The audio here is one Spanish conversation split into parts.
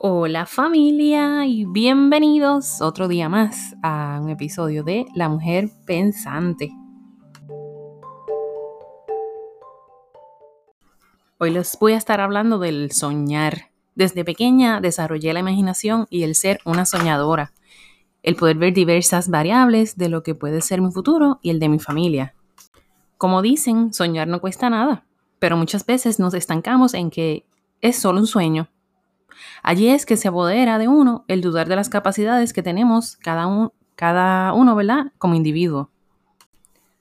Hola familia y bienvenidos otro día más a un episodio de La Mujer Pensante. Hoy les voy a estar hablando del soñar. Desde pequeña desarrollé la imaginación y el ser una soñadora, el poder ver diversas variables de lo que puede ser mi futuro y el de mi familia. Como dicen, soñar no cuesta nada, pero muchas veces nos estancamos en que es solo un sueño Allí es que se apodera de uno el dudar de las capacidades que tenemos cada, cada uno, ¿verdad? Como individuo.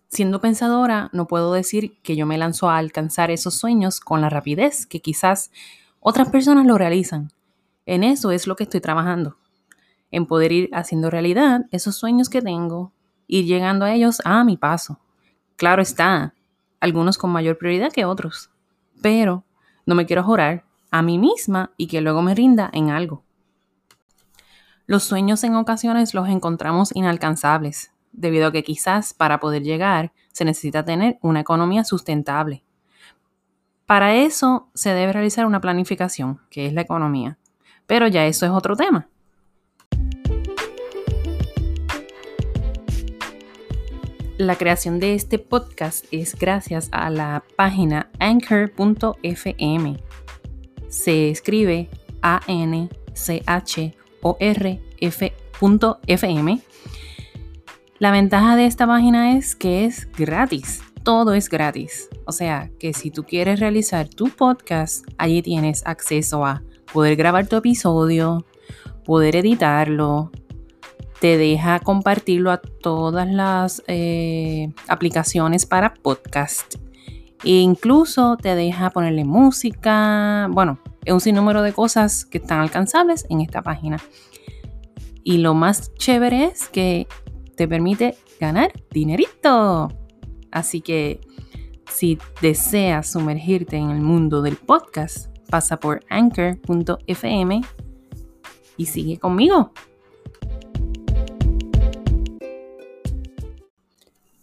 Siendo pensadora, no puedo decir que yo me lanzo a alcanzar esos sueños con la rapidez que quizás otras personas lo realizan. En eso es lo que estoy trabajando. En poder ir haciendo realidad esos sueños que tengo, ir llegando a ellos a mi paso. Claro está, algunos con mayor prioridad que otros. Pero no me quiero jorar a mí misma y que luego me rinda en algo. Los sueños en ocasiones los encontramos inalcanzables, debido a que quizás para poder llegar se necesita tener una economía sustentable. Para eso se debe realizar una planificación, que es la economía. Pero ya eso es otro tema. La creación de este podcast es gracias a la página anchor.fm se escribe A-N-C-H-O-R-F.fm. La ventaja de esta página es que es gratis. Todo es gratis. O sea, que si tú quieres realizar tu podcast, allí tienes acceso a poder grabar tu episodio, poder editarlo, te deja compartirlo a todas las eh, aplicaciones para podcast e incluso te deja ponerle música, bueno, es un sinnúmero de cosas que están alcanzables en esta página. Y lo más chévere es que te permite ganar dinerito. Así que si deseas sumergirte en el mundo del podcast, pasa por anchor.fm y sigue conmigo.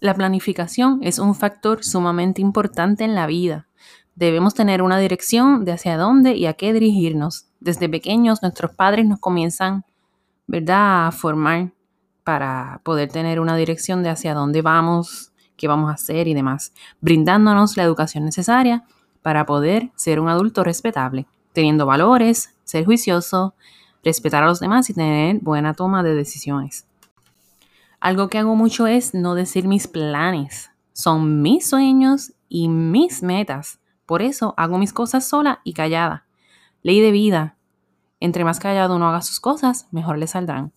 La planificación es un factor sumamente importante en la vida. Debemos tener una dirección de hacia dónde y a qué dirigirnos. Desde pequeños nuestros padres nos comienzan, ¿verdad?, a formar para poder tener una dirección de hacia dónde vamos, qué vamos a hacer y demás, brindándonos la educación necesaria para poder ser un adulto respetable, teniendo valores, ser juicioso, respetar a los demás y tener buena toma de decisiones. Algo que hago mucho es no decir mis planes. Son mis sueños y mis metas. Por eso hago mis cosas sola y callada. Ley de vida. Entre más callado uno haga sus cosas, mejor le saldrán.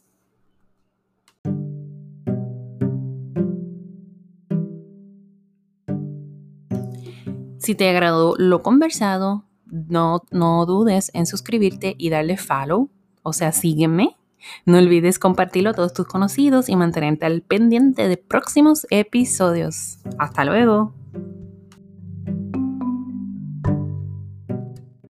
Si te agradó lo conversado, no, no dudes en suscribirte y darle follow, o sea, sígueme no olvides compartirlo a todos tus conocidos y mantenerte al pendiente de próximos episodios. Hasta luego.